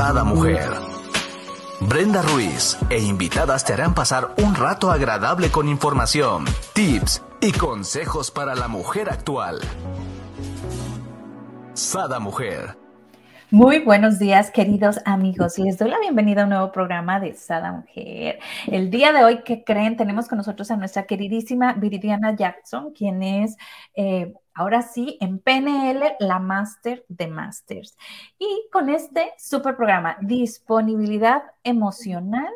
Sada Mujer. Brenda Ruiz e invitadas te harán pasar un rato agradable con información, tips y consejos para la mujer actual. Sada Mujer. Muy buenos días, queridos amigos. Les doy la bienvenida a un nuevo programa de Sada Mujer. El día de hoy, ¿qué creen? Tenemos con nosotros a nuestra queridísima Viridiana Jackson, quien es eh, ahora sí en PNL la Master de Masters. Y con este super programa, Disponibilidad Emocional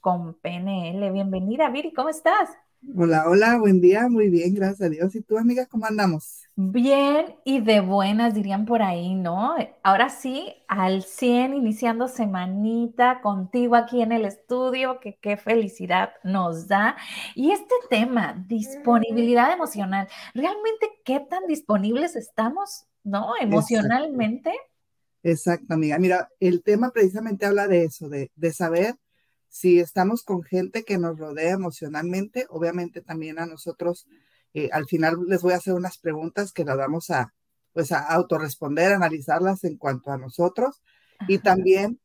con PNL. Bienvenida, Viri, ¿cómo estás? Hola, hola, buen día, muy bien, gracias a Dios. ¿Y tú, amiga, cómo andamos? Bien y de buenas, dirían por ahí, ¿no? Ahora sí, al 100, iniciando semanita contigo aquí en el estudio, que qué felicidad nos da. Y este tema, disponibilidad emocional, ¿realmente qué tan disponibles estamos, ¿no? Emocionalmente. Exacto, amiga. Mira, el tema precisamente habla de eso, de, de saber si estamos con gente que nos rodea emocionalmente, obviamente también a nosotros, eh, al final les voy a hacer unas preguntas que las vamos a, pues, a autorresponder, analizarlas en cuanto a nosotros y también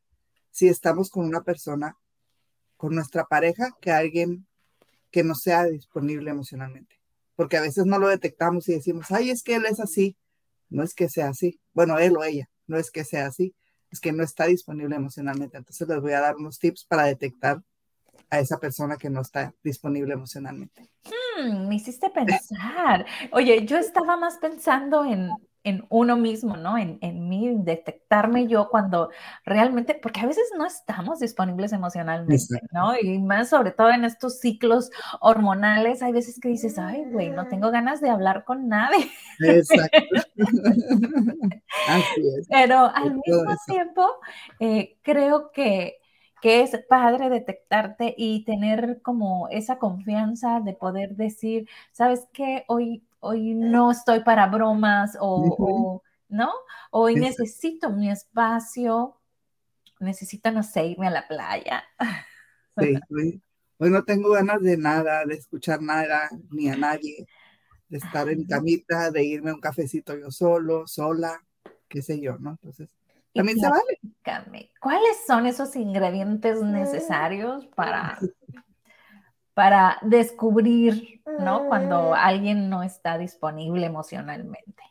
si estamos con una persona, con nuestra pareja, que alguien que no sea disponible emocionalmente. Porque a veces no lo detectamos y decimos, ay, es que él es así. No es que sea así. Bueno, él o ella, no es que sea así es que no está disponible emocionalmente. Entonces les voy a dar unos tips para detectar a esa persona que no está disponible emocionalmente. Hmm, me hiciste pensar. Oye, yo estaba más pensando en, en uno mismo, ¿no? En, en mí, detectarme yo cuando realmente, porque a veces no estamos disponibles emocionalmente, ¿no? Y más sobre todo en estos ciclos hormonales, hay veces que dices, ay, güey, no tengo ganas de hablar con nadie. Exacto. Así es. Pero al mismo tiempo, eh, creo que que es padre detectarte y tener como esa confianza de poder decir, ¿sabes qué? Hoy hoy no estoy para bromas o, ¿no? Hoy necesito mi espacio, necesito, no sé, irme a la playa. Sí, hoy, no tengo ganas de nada, de escuchar nada, ni a nadie, de estar en camita, de irme a un cafecito yo solo, sola, qué sé yo, ¿no? Entonces, también se vale. ¿Cuáles son esos ingredientes necesarios para para descubrir, ¿no? Cuando alguien no está disponible emocionalmente.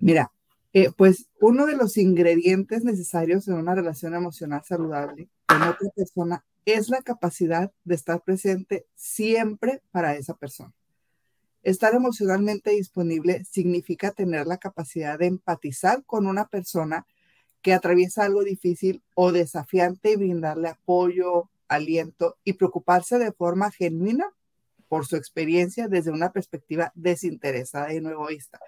Mira, eh, pues uno de los ingredientes necesarios en una relación emocional saludable con otra persona es la capacidad de estar presente siempre para esa persona. Estar emocionalmente disponible significa tener la capacidad de empatizar con una persona que atraviesa algo difícil o desafiante y brindarle apoyo, aliento y preocuparse de forma genuina por su experiencia desde una perspectiva desinteresada y no egoísta.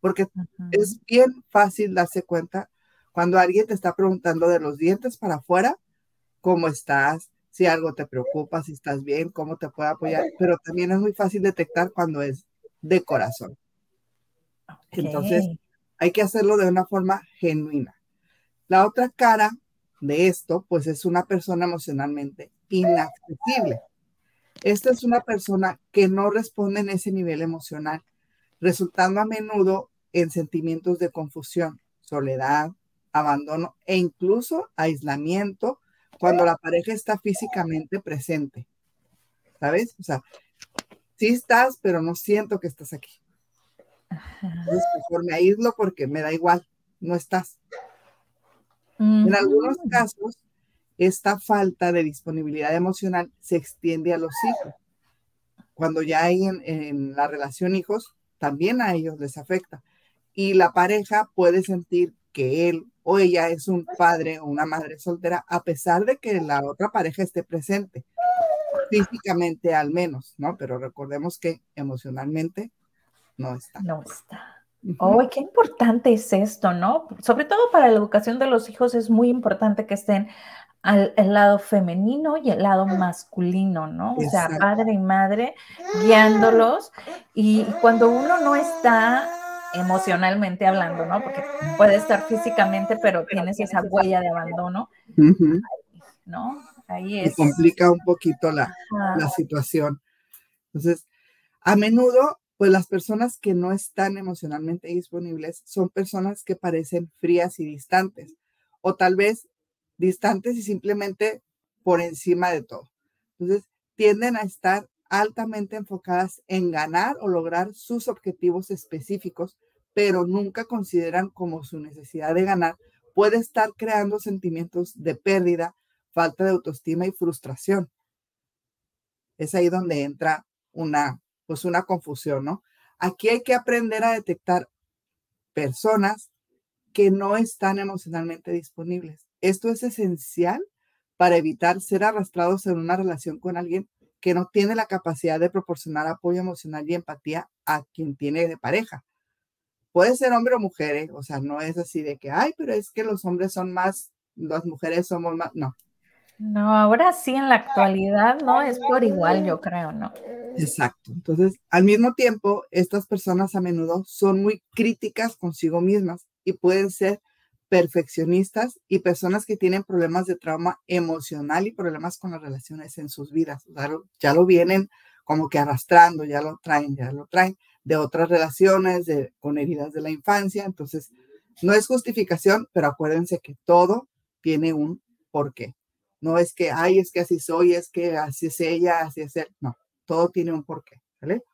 Porque es bien fácil darse cuenta cuando alguien te está preguntando de los dientes para afuera, cómo estás, si algo te preocupa, si estás bien, cómo te puede apoyar, pero también es muy fácil detectar cuando es de corazón. Entonces, hay que hacerlo de una forma genuina. La otra cara de esto, pues es una persona emocionalmente inaccesible. Esta es una persona que no responde en ese nivel emocional, resultando a menudo en sentimientos de confusión, soledad, abandono e incluso aislamiento cuando la pareja está físicamente presente. ¿Sabes? O sea, sí estás, pero no siento que estás aquí. Entonces, mejor me aíslo porque me da igual, no estás. En algunos casos, esta falta de disponibilidad emocional se extiende a los hijos. Cuando ya hay en, la relación hijos, también a ellos les afecta. Y la pareja puede sentir que él o ella es un padre o una madre soltera, a pesar de que la otra pareja esté presente, físicamente al menos, ¿no? Pero recordemos que emocionalmente no está. No está. Oh, qué importante es esto, ¿no? Sobre todo para la educación de los hijos es muy importante que estén al lado femenino y el lado masculino, ¿no? O sea, padre y madre guiándolos y cuando uno no está emocionalmente hablando, ¿no? Porque puede estar físicamente, pero tienes esa huella de abandono, ¿no? Ahí es. Y complica un poquito la, la situación. Entonces, a menudo pues las personas que no están emocionalmente disponibles son personas que parecen frías y distantes, o tal vez distantes y simplemente por encima de todo. Entonces, tienden a estar altamente enfocadas en ganar o lograr sus objetivos específicos, pero nunca consideran como su necesidad de ganar puede estar creando sentimientos de pérdida, falta de autoestima y frustración. Es ahí donde entra una, pues una confusión, ¿no? Aquí hay que aprender a detectar personas que no están emocionalmente disponibles. Esto es esencial para evitar ser arrastrados en una relación con alguien que no tiene la capacidad de proporcionar apoyo emocional y empatía a quien tiene de pareja. Puede ser hombre o mujer, ¿eh? o sea, no es así de que, ay, pero es que los hombres son más, las mujeres somos más, no. No, ahora sí en la actualidad no es por igual, yo creo, ¿no? Exacto. Entonces, al mismo tiempo, estas personas a menudo son muy críticas consigo mismas y pueden ser perfeccionistas y personas que tienen problemas de trauma emocional y problemas con las relaciones en sus vidas. ya lo vienen como que arrastrando, ya lo traen, ya lo traen de otras relaciones, de, con heridas de la infancia. Entonces, no es justificación, pero acuérdense que todo tiene un porqué. No es que, ay, es que así soy, es que así es ella, así es él. No, todo tiene un porqué, ¿vale?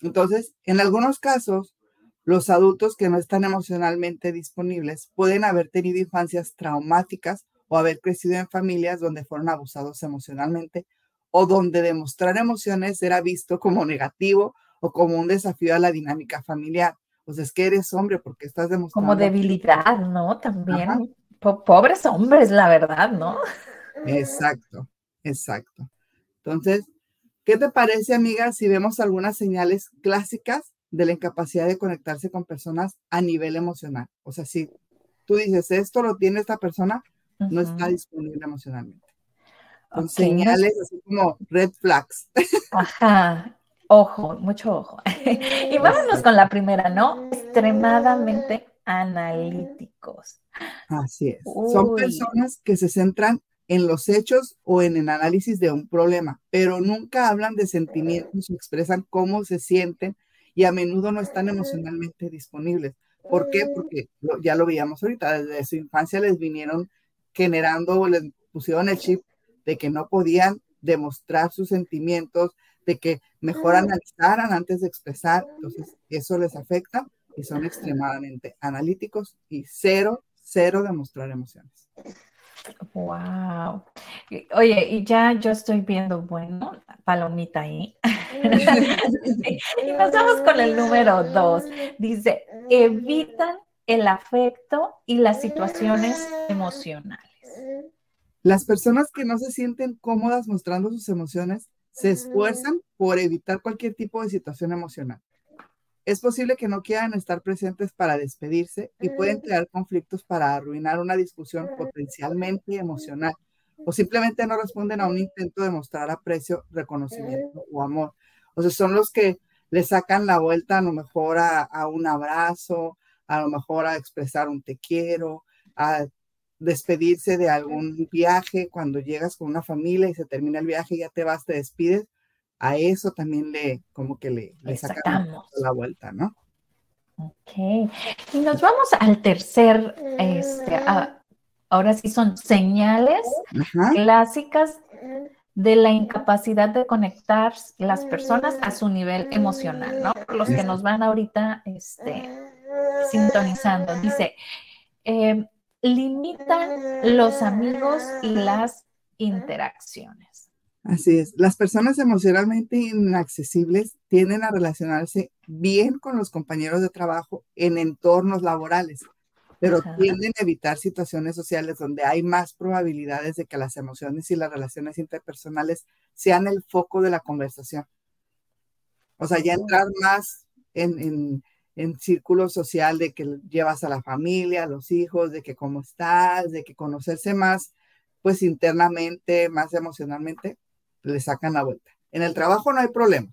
Entonces, en algunos casos, los adultos que no están emocionalmente disponibles pueden haber tenido infancias traumáticas o haber crecido en familias donde fueron abusados emocionalmente o donde demostrar emociones era visto como negativo o como un desafío a la dinámica familiar. Pues es que eres hombre porque estás demostrando. Como debilidad, ¿no? También. Pobres hombres, la verdad, ¿no? Exacto, exacto. Entonces, ¿qué te parece, amiga, si vemos algunas señales clásicas de la incapacidad de conectarse con personas a nivel emocional. O sea, si tú dices, esto lo tiene esta persona, no está disponible emocionalmente. Con señales así como red flags. Ajá, ojo, mucho ojo. y vámonos con la primera, ¿no? Extremadamente analíticos. Así es. Son personas que se centran en los hechos o en el análisis de un problema, pero nunca hablan de sentimientos o expresan cómo se sienten y a menudo no están emocionalmente disponibles. ¿Por qué? Porque ya lo veíamos ahorita, desde su infancia les vinieron generando, les pusieron el chip de que no podían demostrar sus sentimientos, de que mejor analizaran antes de expresar. Entonces, eso les afecta y son extremadamente analíticos y cero, cero demostrar emociones. Wow. Oye, y ya yo estoy viendo, bueno, palomita ahí. y nos vamos con el número dos. Dice, evitan el afecto y las situaciones emocionales. Las personas que no se sienten cómodas mostrando sus emociones se esfuerzan por evitar cualquier tipo de situación emocional. Es posible que no quieran estar presentes para despedirse y pueden crear conflictos para arruinar una discusión potencialmente emocional o simplemente no responden a un intento de mostrar aprecio, reconocimiento o amor. O sea, son los que le sacan la vuelta a lo mejor a, un abrazo, a lo mejor a expresar un te quiero, a despedirse de algún viaje cuando llegas con una familia y se termina el viaje y ya te vas, te despides a eso también le, como que le, le sacamos la vuelta, ¿no? Ok. Y nos vamos al tercer, este, ahora sí son señales clásicas de la incapacidad de conectar las personas a su nivel emocional, ¿no? Los que nos van ahorita este, sintonizando. Dice, eh, limitan los amigos y las interacciones. Así es. Las personas emocionalmente inaccesibles tienden a relacionarse bien con los compañeros de trabajo en entornos laborales, pero tienden a evitar situaciones sociales donde hay más probabilidades de que las emociones y las relaciones interpersonales sean el foco de la conversación. O sea, ya entrar más en, en, en círculo social de que llevas a la familia, a los hijos, de que cómo estás, de que conocerse más, pues internamente, más emocionalmente, le sacan la vuelta. En el trabajo no hay problema.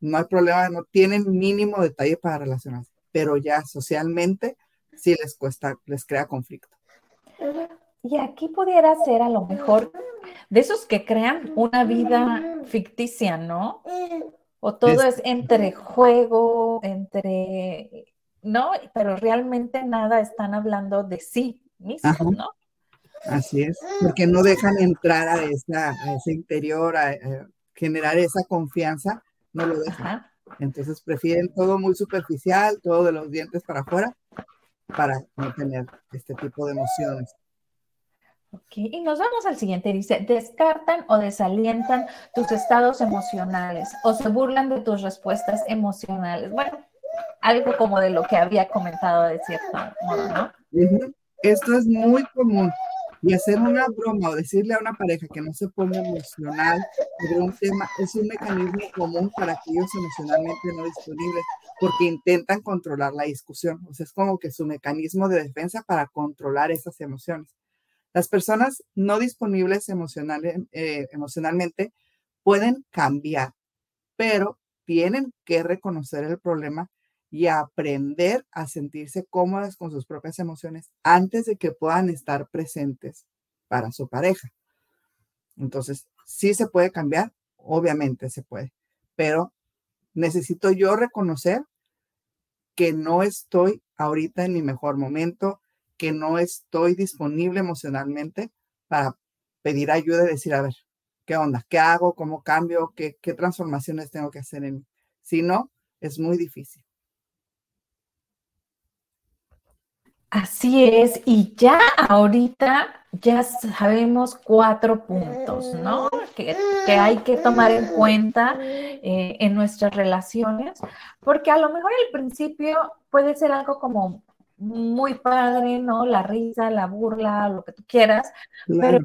No hay problema, no tienen mínimo detalle para relacionarse, pero ya socialmente sí les cuesta, les crea conflicto. Y aquí pudiera ser a lo mejor de esos que crean una vida ficticia, ¿no? O todo es, entre juego, entre, ¿no? Pero realmente nada están hablando de sí mismos, ¿no? Así es, porque no dejan entrar a, esa, ese interior, a, generar esa confianza, no lo dejan. Entonces prefieren todo muy superficial, todo de los dientes para afuera, para no tener este tipo de emociones. Ok, y nos vamos al siguiente. Dice, descartan o desalientan tus estados emocionales o se burlan de tus respuestas emocionales. Bueno, algo como de lo que había comentado de cierto modo, ¿no? Esto es muy común. Y hacer una broma o decirle a una pareja que no se ponga emocional sobre un tema es un mecanismo común para aquellos emocionalmente no disponibles, porque intentan controlar la discusión. O sea, es como que su mecanismo de defensa para controlar esas emociones. Las personas no disponibles eh, emocionalmente pueden cambiar, pero tienen que reconocer el problema y aprender a sentirse cómodas con sus propias emociones antes de que puedan estar presentes para su pareja. Entonces, sí se puede cambiar, obviamente se puede, pero necesito yo reconocer que no estoy ahorita en mi mejor momento, que no estoy disponible emocionalmente para pedir ayuda y decir, a ver, ¿qué onda? ¿Qué hago? ¿Cómo cambio? ¿Qué, qué transformaciones tengo que hacer en mí? Si no, es muy difícil. Así es, y ya ahorita ya sabemos cuatro puntos, ¿no? Que, hay que tomar en cuenta eh, en nuestras relaciones, porque a lo mejor al principio puede ser algo como muy padre, ¿no? La risa, la burla, lo que tú quieras, pero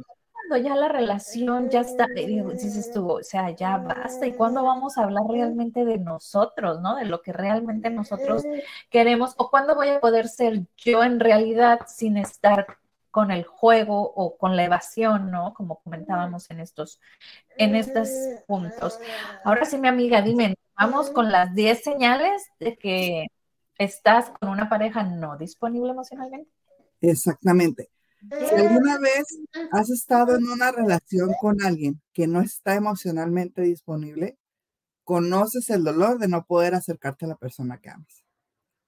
ya la relación ya está, dices tú, o sea, ya basta, ¿y cuándo vamos a hablar realmente de nosotros, ¿no? De lo que realmente nosotros queremos, o cuándo voy a poder ser yo en realidad sin estar con el juego o con la evasión, ¿no? Como comentábamos en estos, en estos puntos. Ahora sí, mi amiga, dime, vamos con las 10 señales de que estás con una pareja no disponible emocionalmente. Exactamente. Si alguna vez has estado en una relación con alguien que no está emocionalmente disponible, conoces el dolor de no poder acercarte a la persona que amas,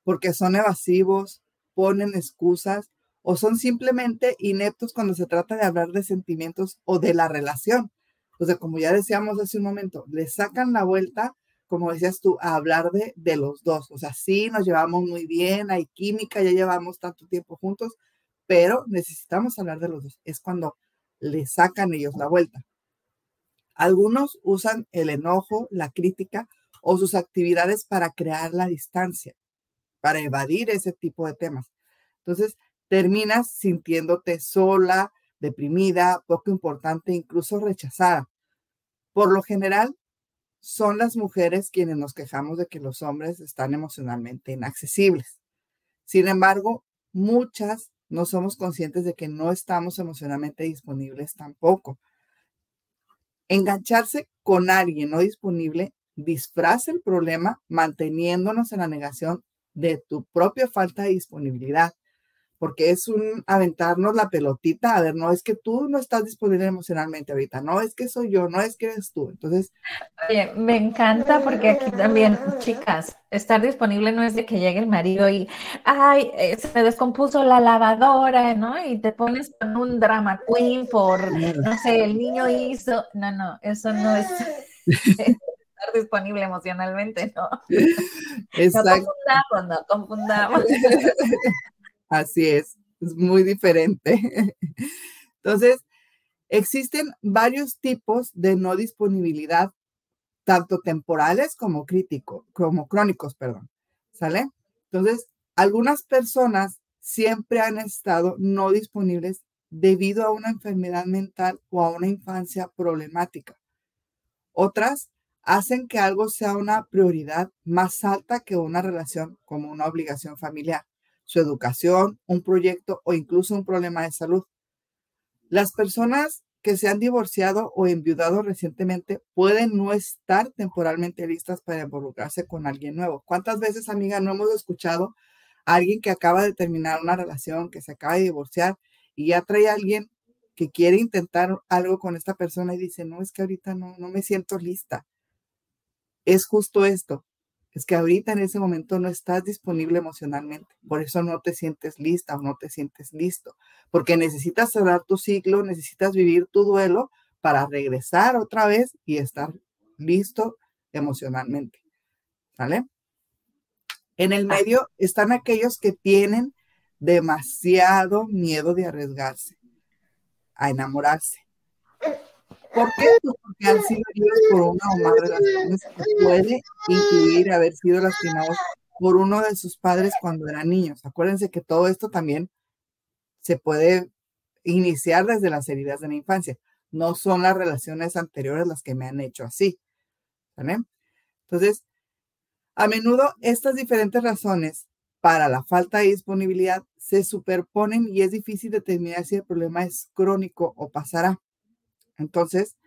porque son evasivos, ponen excusas o son simplemente ineptos cuando se trata de hablar de sentimientos o de la relación. O sea, como ya decíamos hace un momento, le sacan la vuelta, como decías tú, a hablar de, de los dos. O sea, sí, nos llevamos muy bien, hay química, ya llevamos tanto tiempo juntos, pero necesitamos hablar de los dos. Es cuando le sacan ellos la vuelta. Algunos usan el enojo, la crítica o sus actividades para crear la distancia, para evadir ese tipo de temas. Entonces, terminas sintiéndote sola, deprimida, poco importante, incluso rechazada. Por lo general, son las mujeres quienes nos quejamos de que los hombres están emocionalmente inaccesibles. Sin embargo, muchas no somos conscientes de que no estamos emocionalmente disponibles tampoco. Engancharse con alguien no disponible disfraza el problema manteniéndonos en la negación de tu propia falta de disponibilidad porque es un aventarnos la pelotita, a ver, no es que tú no estás disponible emocionalmente ahorita, no es que soy yo, no es que eres tú. Entonces, Oye, me encanta porque aquí también, chicas, estar disponible no es de que llegue el marido y, ay, eh, se me descompuso la lavadora, ¿no? Y te pones con un drama queen por, no sé, el niño hizo, no, no, eso no es estar disponible emocionalmente, ¿no? Exacto. No confundamos, no confundamos. Así es, es muy diferente. Entonces, existen varios tipos de no disponibilidad, tanto temporales como crítico, como crónicos, perdón. ¿Sale? Entonces, algunas personas siempre han estado no disponibles debido a una enfermedad mental o a una infancia problemática. Otras hacen que algo sea una prioridad más alta que una relación como una obligación familiar su educación, un proyecto o incluso un problema de salud. Las personas que se han divorciado o enviudado recientemente pueden no estar temporalmente listas para involucrarse con alguien nuevo. ¿Cuántas veces, amiga, no hemos escuchado a alguien que acaba de terminar una relación, que se acaba de divorciar y ya trae a alguien que quiere intentar algo con esta persona y dice, no, es que ahorita no, no me siento lista? Es justo esto. Es que ahorita en ese momento no estás disponible emocionalmente. Por eso no te sientes lista o no te sientes listo. Porque necesitas cerrar tu ciclo, necesitas vivir tu duelo para regresar otra vez y estar listo emocionalmente. ¿Vale? En el medio están aquellos que tienen demasiado miedo de arriesgarse, a enamorarse. ¿Por qué? Pues porque han sido heridos por una o más relaciones que puede incluir haber sido lastimados por uno de sus padres cuando eran niños. Acuérdense que todo esto también se puede iniciar desde las heridas de la infancia. No son las relaciones anteriores las que me han hecho así. ¿Vale? Entonces, a menudo estas diferentes razones para la falta de disponibilidad se superponen y es difícil determinar si el problema es crónico o pasará. Entonces,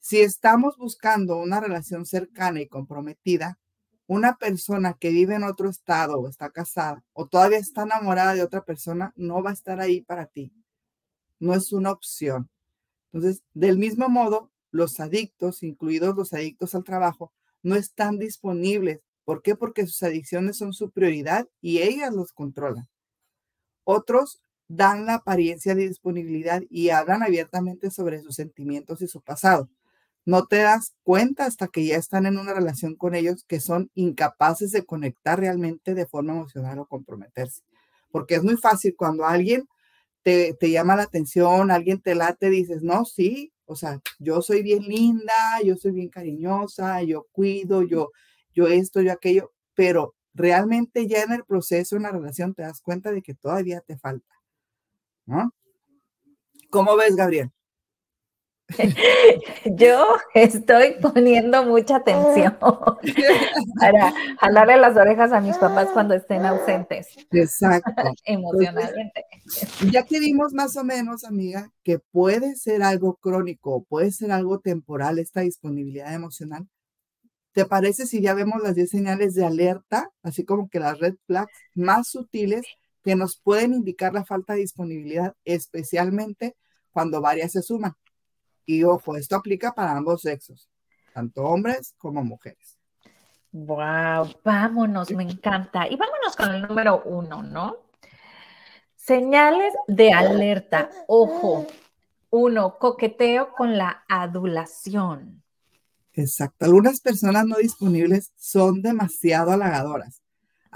si estamos buscando una relación cercana y comprometida, una persona que vive en otro estado o está casada o todavía está enamorada de otra persona no va a estar ahí para ti. No es una opción. Entonces, del mismo modo, los adictos, incluidos los adictos al trabajo, no están disponibles. ¿Por qué? Porque sus adicciones son su prioridad y ellas los controlan. Otros dan la apariencia de disponibilidad y hablan abiertamente sobre sus sentimientos y su pasado. No te das cuenta hasta que ya están en una relación con ellos que son incapaces de conectar realmente de forma emocional o comprometerse. Porque es muy fácil cuando alguien te, te llama la atención, alguien te late, dices, no, sí, o sea, yo soy bien linda, yo soy bien cariñosa, yo cuido, yo, yo esto, yo aquello, pero realmente ya en el proceso, en la relación, te das cuenta de que todavía te falta. ¿No? ¿Cómo ves, Gabriel? Yo estoy poniendo mucha atención para jalarle las orejas a mis papás cuando estén ausentes. Exacto. Emocionalmente. ya que vimos más o menos, amiga, que puede ser algo crónico, puede ser algo temporal esta disponibilidad emocional. ¿Te parece si ya vemos las 10 señales de alerta, así como que las red flags más sutiles que nos pueden indicar la falta de disponibilidad, especialmente cuando varias se suman. Y ojo, esto aplica para ambos sexos, tanto hombres como mujeres. Wow, vámonos, me encanta. Y vámonos con el número uno, ¿no? Señales de alerta. Ojo, uno, coqueteo con la adulación. Exacto. Algunas personas no disponibles son demasiado halagadoras.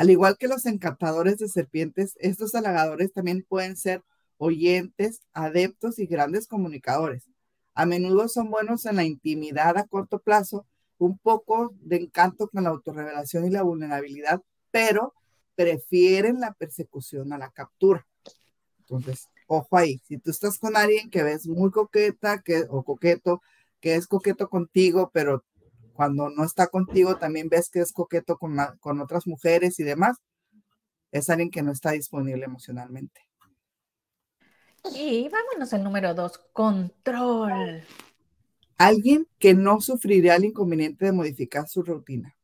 Al igual que los encantadores de serpientes, estos halagadores también pueden ser oyentes, adeptos y grandes comunicadores. A menudo son buenos en la intimidad a corto plazo, un poco de encanto con la autorrevelación y la vulnerabilidad, pero prefieren la persecución a la captura. Entonces, ojo ahí, si tú estás con alguien que ves muy coqueta que, o coqueto, que es coqueto contigo, pero cuando no está contigo también ves que es coqueto con, con otras mujeres y demás, es alguien que no está disponible emocionalmente. Y vámonos al número dos, control. Alguien que no sufriría el inconveniente de modificar su rutina.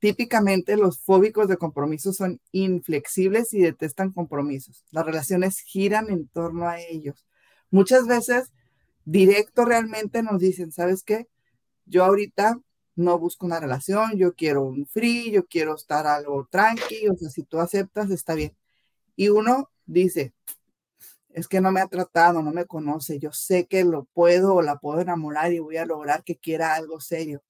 Típicamente los fóbicos de compromiso son inflexibles y detestan compromisos. Las relaciones giran en torno a ellos. Muchas veces directo realmente nos dicen, ¿sabes qué? Yo ahorita no busco una relación, yo quiero un free, yo quiero estar algo tranqui, o sea, si tú aceptas, está bien. Y uno dice, es que no me ha tratado, no me conoce, yo sé que lo puedo o la puedo enamorar y voy a lograr que quiera algo serio,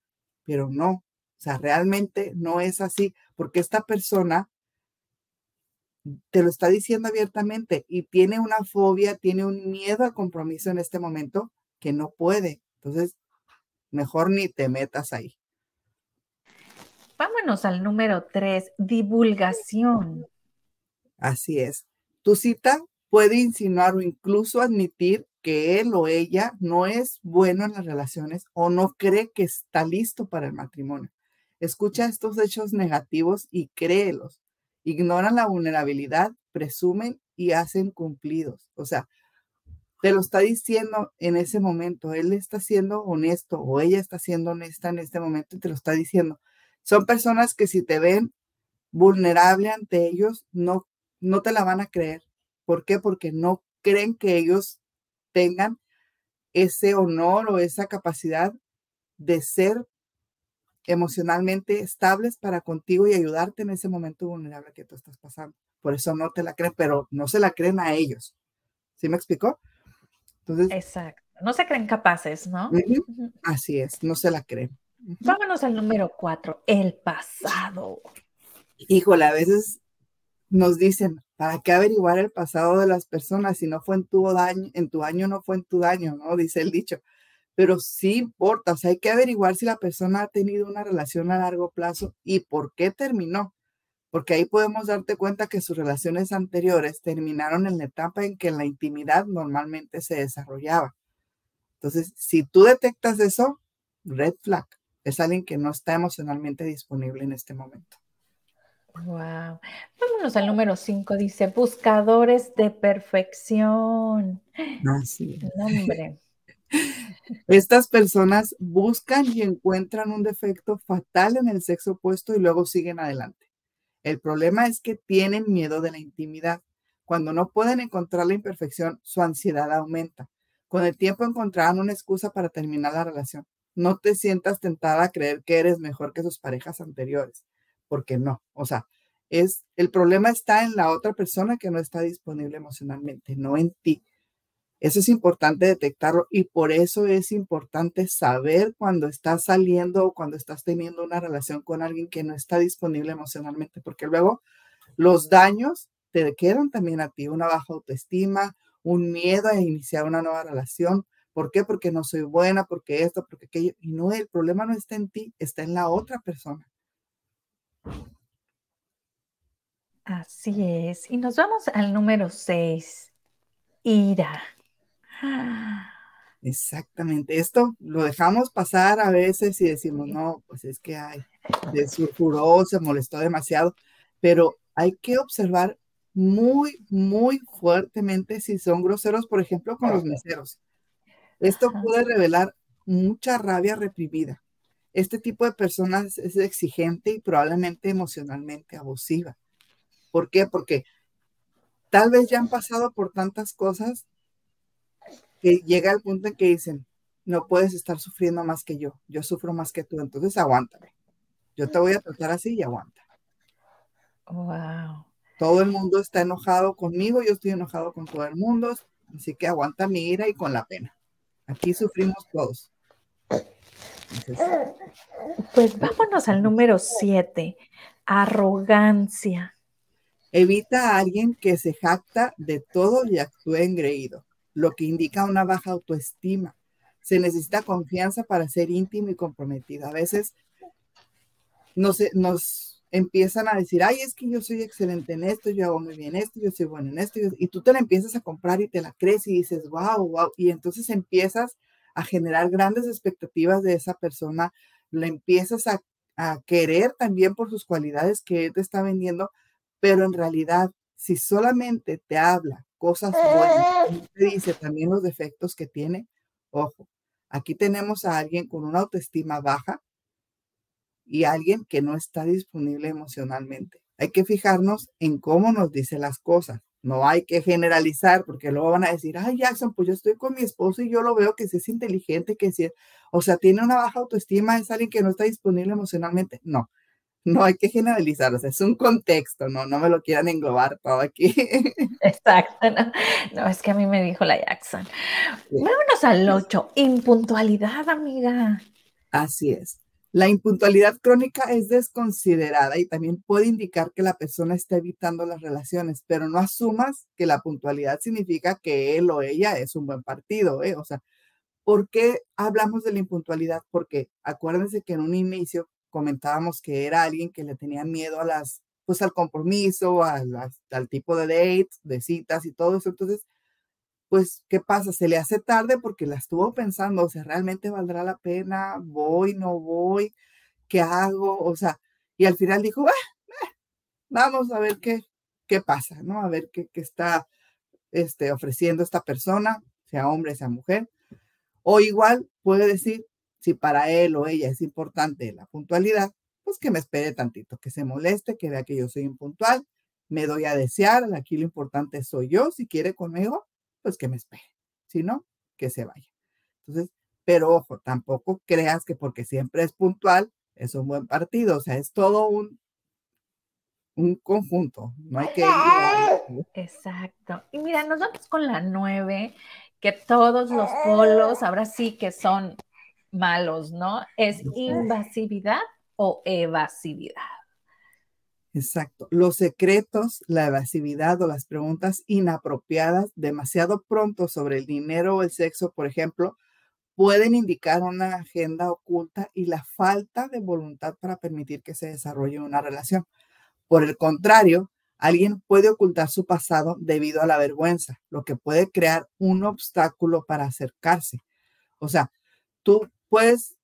pero no, o sea, realmente no es así, porque esta persona te lo está diciendo abiertamente y tiene una fobia, tiene un miedo al compromiso en este momento que no puede. Entonces, mejor ni te metas ahí. Vámonos al número tres, divulgación. Así es. Tu cita puede insinuar o incluso admitir que él o ella no es bueno en las relaciones o no cree que está listo para el matrimonio. Escucha estos hechos negativos y créelos. Ignoran la vulnerabilidad, presumen y hacen cumplidos. O sea, te lo está diciendo en ese momento. Él está siendo honesto o ella está siendo honesta en este momento y te lo está diciendo. Son personas que si te ven vulnerable ante ellos, no, no te la van a creer. ¿Por qué? Porque no creen que ellos tengan ese honor o esa capacidad de ser emocionalmente estables para contigo y ayudarte en ese momento vulnerable que tú estás pasando. Por eso no te la creen, pero no se la creen a ellos. ¿Sí me explicó? Entonces, Exacto. No se creen capaces, ¿no? Así es, no se la creen. Vámonos al número cuatro, el pasado. Híjole, a veces nos dicen, ¿para qué averiguar el pasado de las personas si no fue en tu daño, en tu año no fue en tu daño, ¿no? Dice el dicho. Pero sí importa, o sea, hay que averiguar si la persona ha tenido una relación a largo plazo y por qué terminó. Porque ahí podemos darte cuenta que sus relaciones anteriores terminaron en la etapa en que la intimidad normalmente se desarrollaba. Entonces, si tú detectas eso, red flag, es alguien que no está emocionalmente disponible en este momento. Wow. Vámonos al número 5, dice buscadores de perfección. Así Nombre. Estas personas buscan y encuentran un defecto fatal en el sexo opuesto y luego siguen adelante. El problema es que tienen miedo de la intimidad. Cuando no pueden encontrar la imperfección, su ansiedad aumenta. Con el tiempo encontrarán una excusa para terminar la relación. No te sientas tentada a creer que eres mejor que sus parejas anteriores porque no. O sea, es el problema está en la otra persona que no está disponible emocionalmente, no en ti. Eso es importante detectarlo y por eso es importante saber cuando estás saliendo o cuando estás teniendo una relación con alguien que no está disponible emocionalmente, porque luego los daños te quedan también a ti, una baja autoestima, un miedo a iniciar una nueva relación. ¿Por qué? Porque no soy buena, porque esto, porque aquello. Y no, el problema no está en ti, está en la otra persona. Así es. Y nos vamos al número 6, ira. Exactamente. Esto lo dejamos pasar a veces y decimos, no, pues es que hay, se surfuró, se molestó demasiado, pero hay que observar muy, muy fuertemente si son groseros, por ejemplo, con los meseros. Esto puede revelar mucha rabia reprimida este tipo de personas es exigente y probablemente emocionalmente abusiva. ¿Por qué? Porque tal vez ya han pasado por tantas cosas que llega el punto en que dicen, no puedes estar sufriendo más que yo, yo sufro más que tú, entonces aguántame. Yo te voy a tratar así y aguanta. Wow. Todo el mundo está enojado conmigo, yo estoy enojado con todo el mundo, así que aguanta mi ira y con la pena. Aquí sufrimos todos. Pues vámonos al número siete, arrogancia. Evita a alguien que se jacta de todo y actúe engreído, lo que indica una baja autoestima. Se necesita confianza para ser íntimo y comprometido. A veces nos, empiezan a decir, ay, es que yo soy excelente en esto, yo hago muy bien esto, yo soy bueno en esto, y tú te la empiezas a comprar y te la crees y dices, wow, wow, y entonces empiezas a generar grandes expectativas de esa persona, la empiezas a, querer también por sus cualidades que te está vendiendo, pero en realidad, si solamente te habla cosas buenas y te dice también los defectos que tiene, ojo, aquí tenemos a alguien con una autoestima baja y alguien que no está disponible emocionalmente. Hay que fijarnos en cómo nos dice las cosas. No hay que generalizar porque luego van a decir, ay, Jackson, pues yo estoy con mi esposo y yo lo veo que sí es inteligente, que sí, o sea, tiene una baja autoestima, es alguien que no está disponible emocionalmente. No, no hay que generalizar, o sea, es un contexto, no, no me lo quieran englobar todo aquí. Exacto, no, es que a mí me dijo la Jackson. Vámonos al 8, impuntualidad, amiga. Así es. La impuntualidad crónica es desconsiderada y también puede indicar que la persona está evitando las relaciones, pero no asumas que la puntualidad significa que él o ella es un buen partido, ¿eh? O sea, ¿por qué hablamos de la impuntualidad? Porque acuérdense que en un inicio comentábamos que era alguien que le tenía miedo a las, pues al compromiso, al tipo de dates, de citas y todo eso. Entonces, pues, ¿qué pasa? Se le hace tarde porque la estuvo pensando, o sea, ¿realmente valdrá la pena? ¿Voy, no voy? ¿Qué hago? O sea, y al final dijo, ah, vamos a ver qué, qué pasa, ¿no? A ver qué, qué está este, ofreciendo esta persona, sea hombre, sea mujer. O igual puede decir, si para él o ella es importante la puntualidad, pues que me espere tantito, que se moleste, que vea que yo soy impuntual, me doy a desear, aquí lo importante soy yo, si quiere conmigo, pues que me espere. Si no, que se vaya. Entonces, pero ojo, tampoco creas que porque siempre es puntual, es un buen partido. O sea, es todo un, un conjunto. No hay que... Exacto. Y mira, nos vamos con la nueve, que todos los polos ahora sí que son malos, ¿no? Es invasividad o evasividad. Exacto. Los secretos, la evasividad o las preguntas inapropiadas demasiado pronto sobre el dinero o el sexo, por ejemplo, pueden indicar una agenda oculta y la falta de voluntad para permitir que se desarrolle una relación. Por el contrario, alguien puede ocultar su pasado debido a la vergüenza, lo que puede crear un obstáculo para acercarse. O sea, tú puedes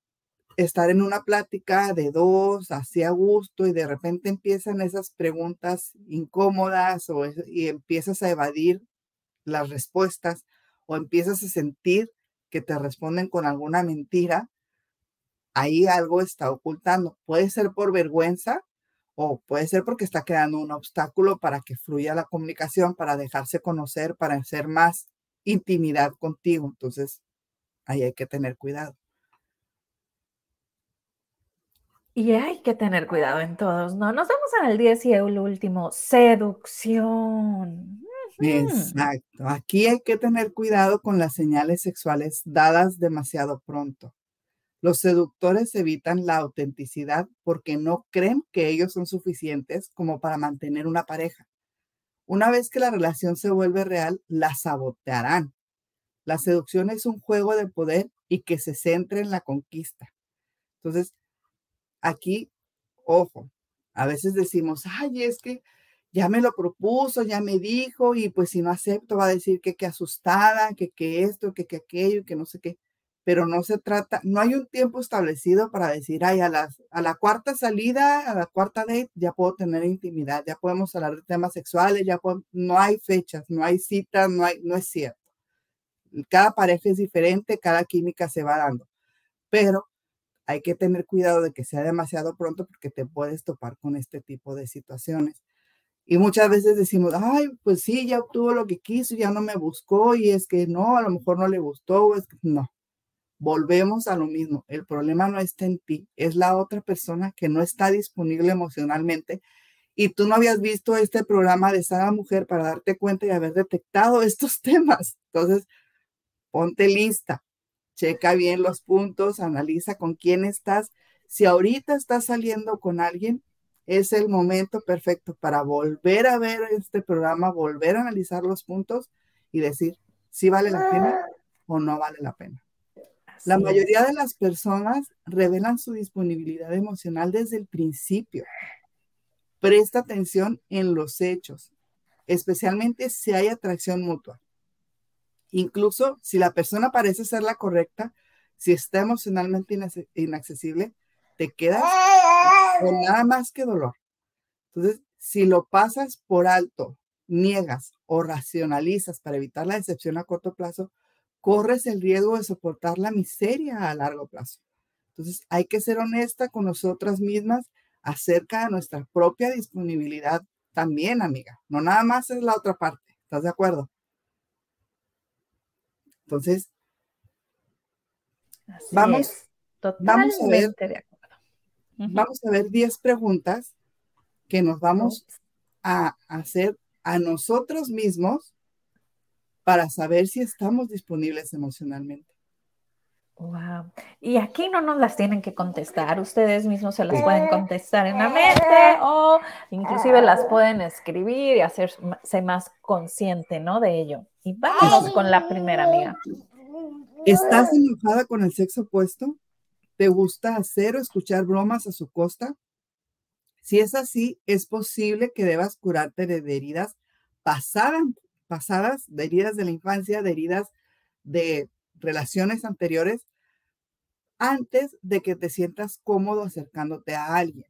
estar en una plática de dos, así a gusto, y de repente empiezan esas preguntas incómodas o, y empiezas a evadir las respuestas o empiezas a sentir que te responden con alguna mentira, ahí algo está ocultando. Puede ser por vergüenza o puede ser porque está creando un obstáculo para que fluya la comunicación, para dejarse conocer, para hacer más intimidad contigo. Entonces, ahí hay que tener cuidado. Y hay que tener cuidado en todos, ¿no? Nos vamos al 10 y el último, seducción. Exacto. Aquí hay que tener cuidado con las señales sexuales dadas demasiado pronto. Los seductores evitan la autenticidad porque no creen que ellos son suficientes como para mantener una pareja. Una vez que la relación se vuelve real, la sabotearán. La seducción es un juego de poder y que se centre en la conquista. Entonces, aquí, ojo, a veces decimos, ay, es que ya me lo propuso, ya me dijo, y pues si no acepto va a decir que qué asustada, que qué esto, que qué aquello, que no sé qué. Pero no se trata, no hay un tiempo establecido para decir, ay, a, a la cuarta salida, a la cuarta date, ya puedo tener intimidad, ya podemos hablar de temas sexuales, ya no hay fechas, no hay citas, no, no es cierto. Cada pareja es diferente, cada química se va dando. Pero hay que tener cuidado de que sea demasiado pronto porque te puedes topar con este tipo de situaciones. Y muchas veces decimos, ay, pues sí, ya obtuvo lo que quiso, ya no me buscó y es que no, a lo mejor no le gustó, es que no. Volvemos a lo mismo. El problema no está en ti, es la otra persona que no está disponible emocionalmente. Y tú no habías visto este programa de Sada Mujer para darte cuenta y haber detectado estos temas. Entonces, ponte lista, checa bien los puntos, analiza con quién estás. Si ahorita estás saliendo con alguien, es el momento perfecto para volver a ver este programa, volver a analizar los puntos y decir si vale la pena o no vale la pena. la mayoría de las personas revelan su disponibilidad emocional desde el principio. Presta atención en los hechos, especialmente si hay atracción mutua. Incluso si la persona parece ser la correcta, si está emocionalmente inaccesible, te quedas con nada más que dolor. Entonces, si lo pasas por alto, niegas o racionalizas para evitar la decepción a corto plazo, corres el riesgo de soportar la miseria a largo plazo. Entonces, hay que ser honesta con nosotras mismas acerca de nuestra propia disponibilidad también, amiga. No nada más es la otra parte. ¿Estás de acuerdo? Entonces, vamos, vamos a ver, vamos a ver 10 preguntas que nos vamos a hacer a nosotros mismos para saber si estamos disponibles emocionalmente. Wow. Y aquí no nos las tienen que contestar, ustedes mismos se las pueden contestar en la mente o inclusive las pueden escribir y hacerse más consciente, ¿no? De ello. Y vamos con la primera amiga. ¿Estás enojada con el sexo opuesto? ¿Te gusta hacer o escuchar bromas a su costa? Si es así, es posible que debas curarte de heridas pasadas, pasadas, de heridas de la infancia, de heridas de relaciones anteriores, antes de que te sientas cómodo acercándote a alguien.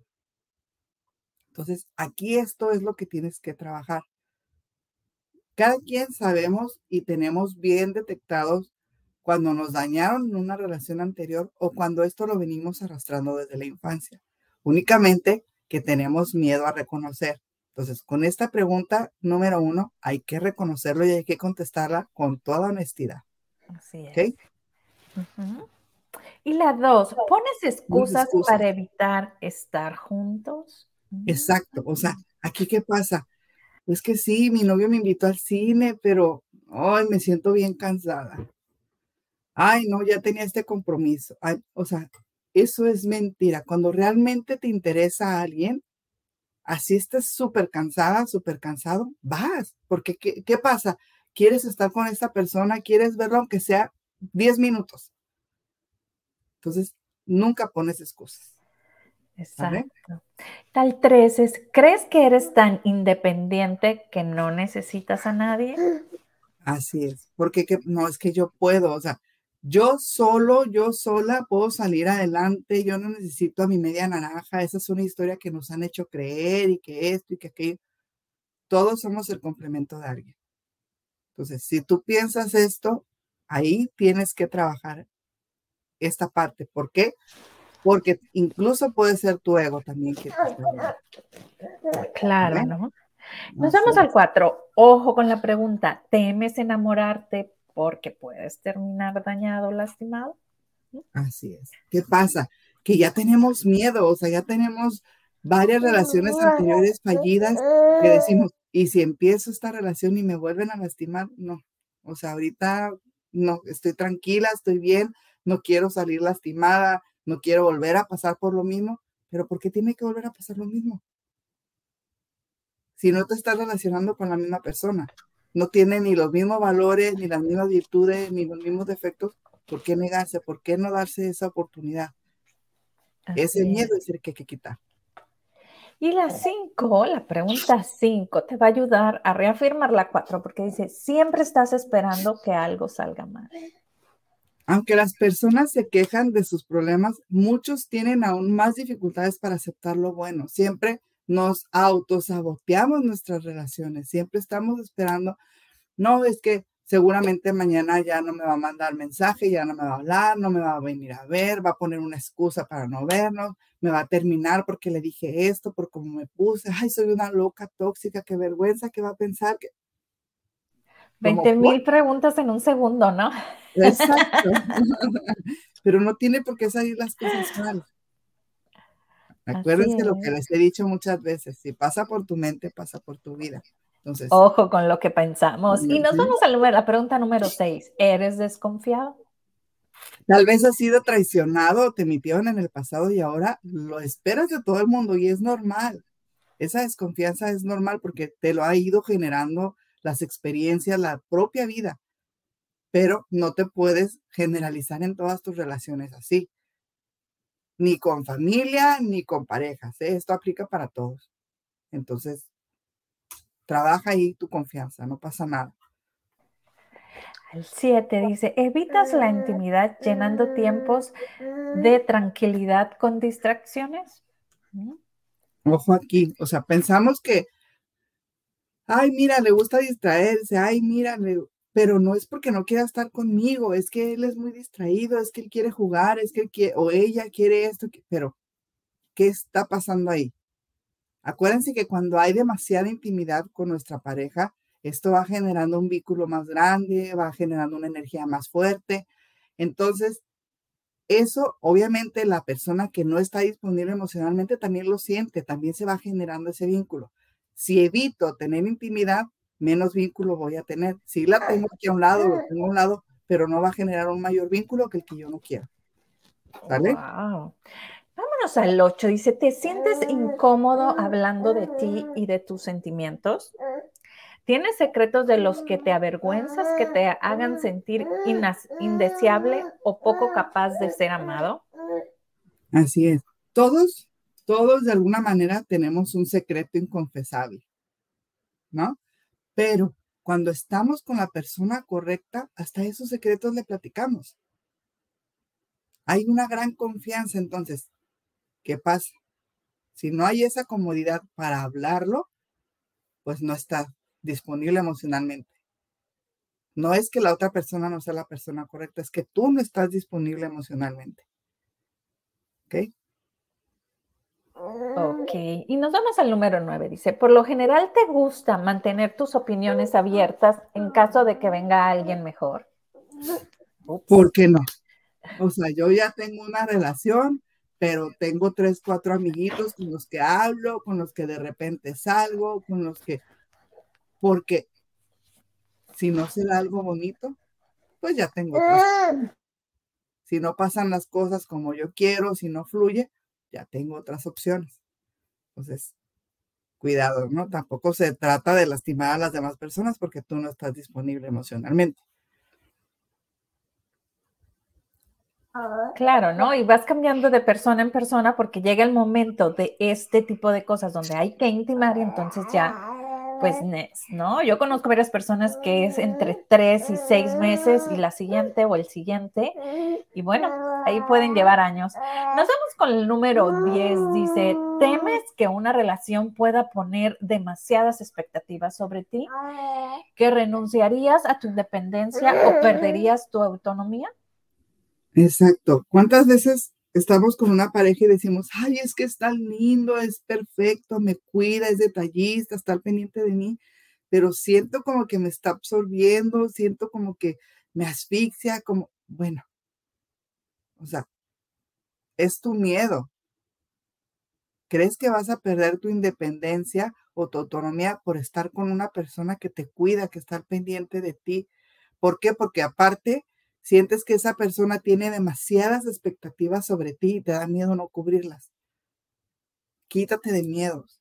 Entonces, aquí esto es lo que tienes que trabajar. Cada quien sabemos y tenemos bien detectados cuando nos dañaron en una relación anterior o cuando esto lo venimos arrastrando desde la infancia. Únicamente que tenemos miedo a reconocer. Entonces, con esta pregunta número uno, hay que reconocerlo y hay que contestarla con toda honestidad. Así es. Y la dos, ¿pones excusas, para evitar estar juntos? Exacto, o sea, aquí qué pasa. Es que sí, mi novio me invitó al cine, pero hoy me siento bien cansada. Ay, no, ya tenía este compromiso. o sea, eso es mentira. Cuando realmente te interesa a alguien, así estés súper cansada, súper cansado, vas. Porque, ¿qué, ¿qué, pasa? Quieres estar con esta persona, quieres verlo aunque sea 10 minutos. Entonces, nunca pones excusas. Exacto. Tal tres es, ¿crees que eres tan independiente que no necesitas a nadie? Así es, porque que, no es que yo puedo, o sea, yo solo, yo sola puedo salir adelante, yo no necesito a mi media naranja, esa es una historia que nos han hecho creer y que esto y que aquello. Todos somos el complemento de alguien. Entonces, si tú piensas esto, ahí tienes que trabajar esta parte. ¿Por qué? Porque incluso puede ser tu ego también que Claro, ¿no? Nos vamos al cuatro. Ojo con la pregunta, ¿temes enamorarte porque puedes terminar dañado, lastimado? Así es. ¿Qué pasa? Que ya tenemos miedo, o sea, ya tenemos varias relaciones anteriores fallidas que decimos, ¿y si empiezo esta relación y me vuelven a lastimar? No. O sea, ahorita no, estoy tranquila, estoy bien, no quiero salir lastimada, no quiero volver a pasar por lo mismo, pero ¿por qué tiene que volver a pasar lo mismo? Si no te estás relacionando con la misma persona, no tiene ni los mismos valores, ni las mismas virtudes, ni los mismos defectos, ¿por qué negarse? ¿Por qué no darse esa oportunidad? Ese miedo es el que hay que quitar. Y la 5, la pregunta 5, te va a ayudar a reafirmar la 4 porque dice, siempre estás esperando que algo salga mal. Aunque las personas se quejan de sus problemas, muchos tienen aún más dificultades para aceptar lo bueno. Siempre nos autosaboteamos nuestras relaciones, siempre estamos esperando, no es que seguramente mañana ya no me va a mandar mensaje, ya no me va a hablar, no me va a venir a ver, va a poner una excusa para no vernos, me va a terminar porque le dije esto, por cómo me puse, ay, soy una loca tóxica, qué vergüenza, qué va a pensar que... 20 mil preguntas en un segundo, ¿no? Exacto. Pero no tiene por qué salir las cosas mal. Acuérdense lo que les he dicho muchas veces, si pasa por tu mente, pasa por tu vida. Entonces, Ojo con lo que pensamos. Y nos vamos a la pregunta número 6. ¿Eres desconfiado? Tal vez has sido traicionado, te emitieron en el pasado y ahora lo esperas de todo el mundo y es normal. Esa desconfianza es normal porque te lo ha ido generando las experiencias, la propia vida pero no te puedes generalizar en todas tus relaciones así, ni con familia, ni con parejas. ¿eh? Esto aplica para todos. Entonces, trabaja ahí tu confianza, no pasa nada. El 7 dice, evitas la intimidad llenando tiempos de tranquilidad con distracciones. ¿Mm? Ojo aquí, o sea, pensamos que, ay, mira, le gusta distraerse, ay, mira, le, pero no es porque no quiera estar conmigo, es que él es muy distraído, es que él quiere jugar, es que él quiere, o ella quiere esto, pero ¿qué está pasando ahí? Acuérdense que cuando hay demasiada intimidad con nuestra pareja, esto va generando un vínculo más grande, va generando una energía más fuerte. Entonces, eso obviamente la persona que no está disponible emocionalmente también lo siente, también se va generando ese vínculo. Si evito tener intimidad, menos vínculo voy a tener. Si la tengo aquí a un lado, lo tengo a un lado, pero no va a generar un mayor vínculo que el que yo no quiero. ¿Vale? Vámonos al 8. Dice, ¿te sientes incómodo hablando de ti y de tus sentimientos? ¿Tienes secretos de los que te avergüenzas que te hagan sentir indeseable o poco capaz de ser amado? Así es. Todos, todos de alguna manera tenemos un secreto inconfesable, ¿no? Pero cuando estamos con la persona correcta, hasta esos secretos le platicamos. Hay una gran confianza, entonces, ¿qué pasa? Si no hay esa comodidad para hablarlo, pues no está disponible emocionalmente. No es que la otra persona no sea la persona correcta, es que tú no estás disponible emocionalmente. ¿Ok? Ok, y nos vamos al número 9. Dice, por lo general te gusta mantener tus opiniones abiertas en caso de que venga alguien mejor. ¿Por qué no? O sea, yo ya tengo una relación, pero tengo tres, cuatro amiguitos con los que hablo, con los que de repente salgo, con los que, porque si no se da algo bonito, pues ya tengo otras. Si no pasan las cosas como yo quiero, si no fluye, ya tengo otras opciones. Entonces, cuidado, ¿no? Tampoco se trata de lastimar a las demás personas porque tú no estás disponible emocionalmente. Claro, ¿no? Y vas cambiando de persona en persona porque llega el momento de este tipo de cosas donde hay que intimar y entonces ya pues, ¿no? Yo conozco varias personas que es entre tres y seis meses y la siguiente o el siguiente. Y bueno, ahí pueden llevar años. Nos vamos con el número 10. Dice, ¿temes que una relación pueda poner demasiadas expectativas sobre ti? ¿Que renunciarías a tu independencia o perderías tu autonomía? Exacto. ¿Cuántas veces estamos con una pareja y decimos, ay, es que es tan lindo, es perfecto, me cuida, es detallista, está al pendiente de mí, pero siento como que me está absorbiendo, siento como que me asfixia, como, bueno, o sea, es tu miedo. ¿Crees que vas a perder tu independencia o tu autonomía por estar con una persona que te cuida, que está al pendiente de ti? ¿Por qué? Porque aparte Sientes que esa persona tiene demasiadas expectativas sobre ti y te da miedo no cubrirlas. Quítate de miedos.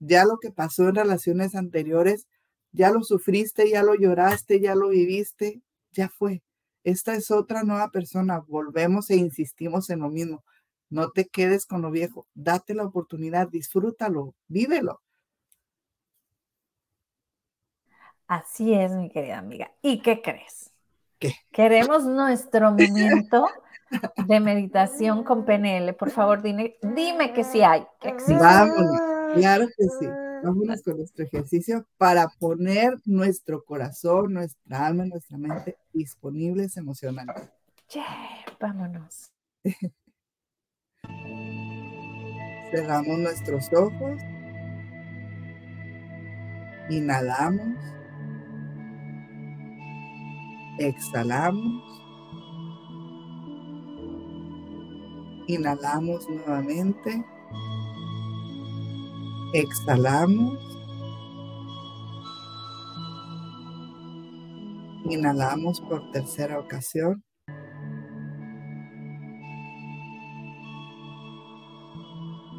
Ya lo que pasó en relaciones anteriores, ya lo sufriste, ya lo lloraste, ya lo viviste, ya fue. Esta es otra nueva persona. Volvemos e insistimos en lo mismo. No te quedes con lo viejo. Date la oportunidad, disfrútalo, vívelo. Así es, mi querida amiga. ¿Y qué crees? Queremos nuestro momento de meditación con PNL. Por favor, dime, dime que sí hay, que existe. Vámonos, claro que sí. Vámonos con nuestro ejercicio para poner nuestro corazón, nuestra alma, nuestra mente disponibles emocionalmente. vámonos. Cerramos nuestros ojos. Inhalamos. Exhalamos. Inhalamos nuevamente. Exhalamos. Inhalamos por tercera ocasión.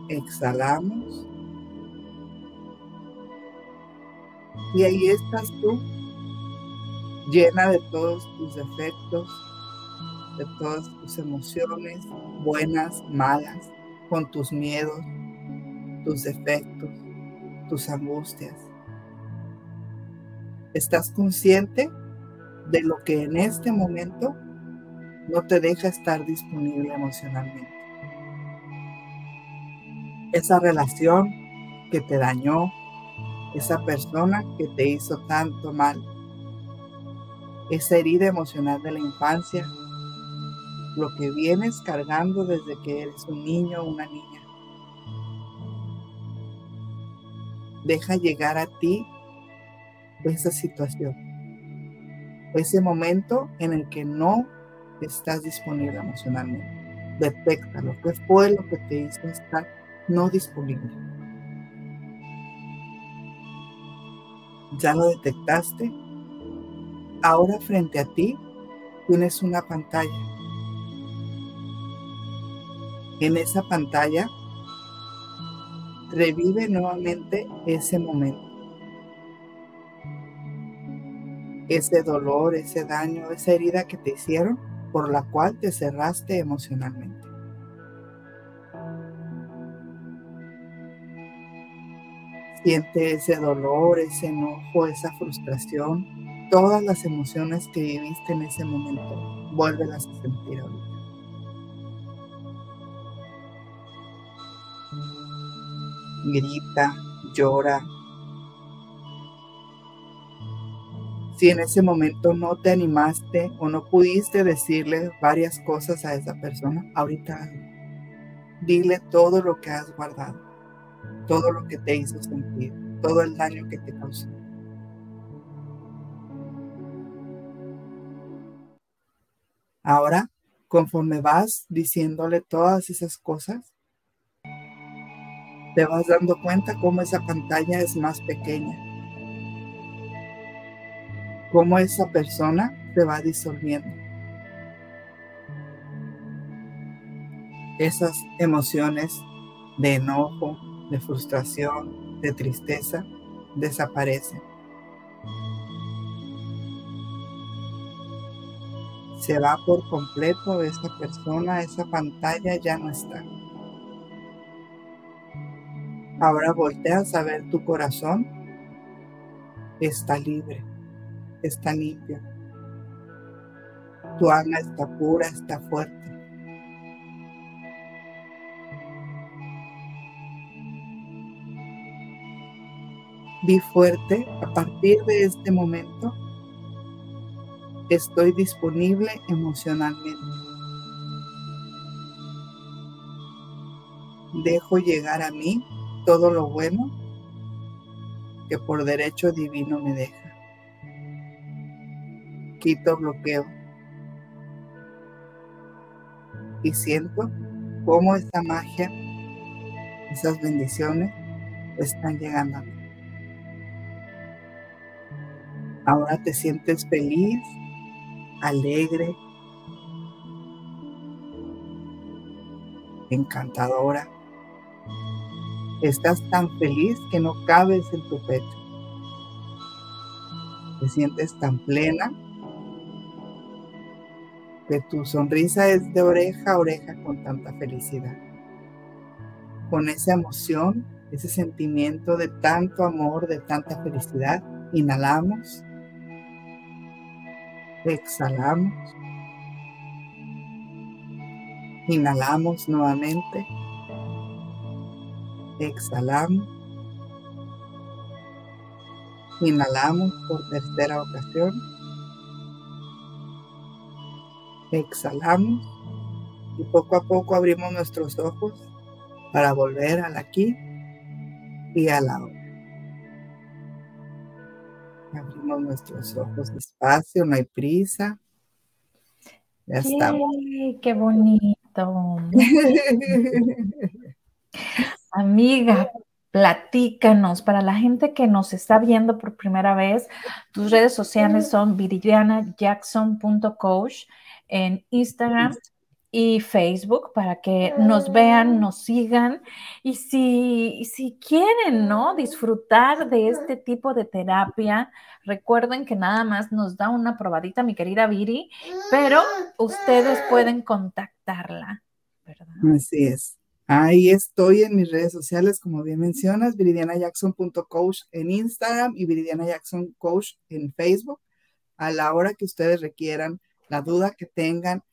Exhalamos. Y ahí estás tú llena de todos tus defectos, de todas tus emociones, buenas, malas, con tus miedos, tus defectos, tus angustias. ¿Estás consciente de lo que en este momento no te deja estar disponible emocionalmente? Esa relación que te dañó, esa persona que te hizo tanto mal, esa herida emocional de la infancia, lo que vienes cargando desde que eres un niño o una niña. Deja llegar a ti esa situación, ese momento en el que no estás disponible emocionalmente. Detecta lo que fue lo que te hizo estar no disponible. ¿Ya lo detectaste? Ahora frente a ti tienes una pantalla. En esa pantalla revive nuevamente ese momento. Ese dolor, ese daño, esa herida que te hicieron por la cual te cerraste emocionalmente. Siente ese dolor, ese enojo, esa frustración todas las emociones que viviste en ese momento, vuélvelas a sentir ahorita. Grita, llora. Si en ese momento no te animaste o no pudiste decirle varias cosas a esa persona, ahorita dile todo lo que has guardado, todo lo que te hizo sentir, todo el daño que te causó. Ahora conforme vas diciéndole todas esas cosas, te vas dando cuenta cómo esa pantalla es más pequeña, cómo esa persona se va disolviendo. Esas emociones de enojo, de frustración, de tristeza, desaparecen. Se va por completo esa persona, esa pantalla ya no está. Ahora volteas a ver tu corazón. Está libre, está limpio. Tu alma está pura, está fuerte. Vi fuerte a partir de este momento. Estoy disponible emocionalmente. Dejo llegar a mí todo lo bueno que por derecho divino me deja. Quito bloqueo. Y siento cómo esta magia, esas bendiciones están llegando a mí. Ahora te sientes feliz, alegre, encantadora. Estás tan feliz que no cabes en tu pecho. Te sientes tan plena que tu sonrisa es de oreja a oreja con tanta felicidad. Con esa emoción, ese sentimiento de tanto amor, de tanta felicidad, inhalamos, exhalamos, inhalamos nuevamente Exhalamos. Inhalamos por tercera ocasión. Exhalamos y poco a poco abrimos nuestros ojos para volver al aquí y al ahora. Nuestros ojos despacio, no hay prisa. Ya estamos. ¡Qué bonito! Amiga, platícanos, para la gente que nos está viendo por primera vez, tus redes sociales son viridianajackson.coach en Instagram y Facebook para que nos vean, nos sigan y si, si quieren, ¿no? Disfrutar de este tipo de terapia, recuerden que nada más nos da una probadita mi querida Viri, pero ustedes pueden contactarla, ¿verdad? Así es. Ahí estoy en mis redes sociales, como bien mencionas, viridianajackson.coach en Instagram y Viridiana Jackson Coach en Facebook. A la hora que ustedes requieran, la duda que tengan,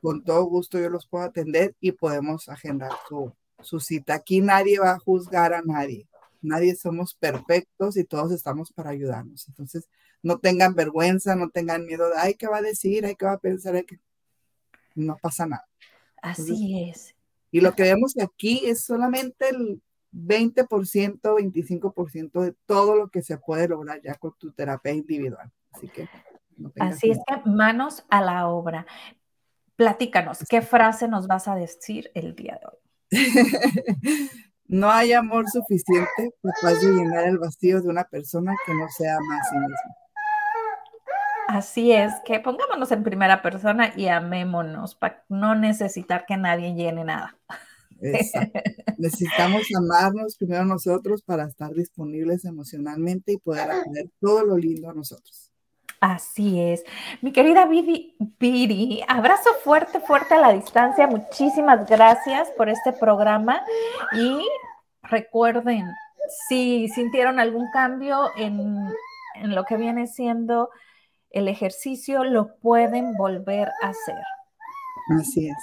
con todo gusto yo los puedo atender y podemos agendar su, su cita. Aquí nadie va a juzgar a nadie. Nadie somos perfectos y todos estamos para ayudarnos. Entonces, no tengan vergüenza, no tengan miedo de, ay, ¿qué va a decir? Ay, ¿qué va a pensar? que... No pasa nada. Así es. Y lo que vemos aquí es solamente el 20%, 25% de todo lo que se puede lograr ya con tu terapia individual. Así que... Así es que manos a la obra. Platícanos, ¿qué frase nos vas a decir el día de hoy? no hay amor suficiente capaz de llenar el vacío de una persona que no sea más a sí misma. Así es, que pongámonos en primera persona y amémonos para no necesitar que nadie llene nada. Necesitamos amarnos primero nosotros para estar disponibles emocionalmente y poder hacer todo lo lindo a nosotros. Así es. Mi querida Viri, abrazo fuerte, fuerte a la distancia. Muchísimas gracias por este programa y recuerden, si sintieron algún cambio en, en lo que viene siendo el ejercicio lo pueden volver a hacer. Así es.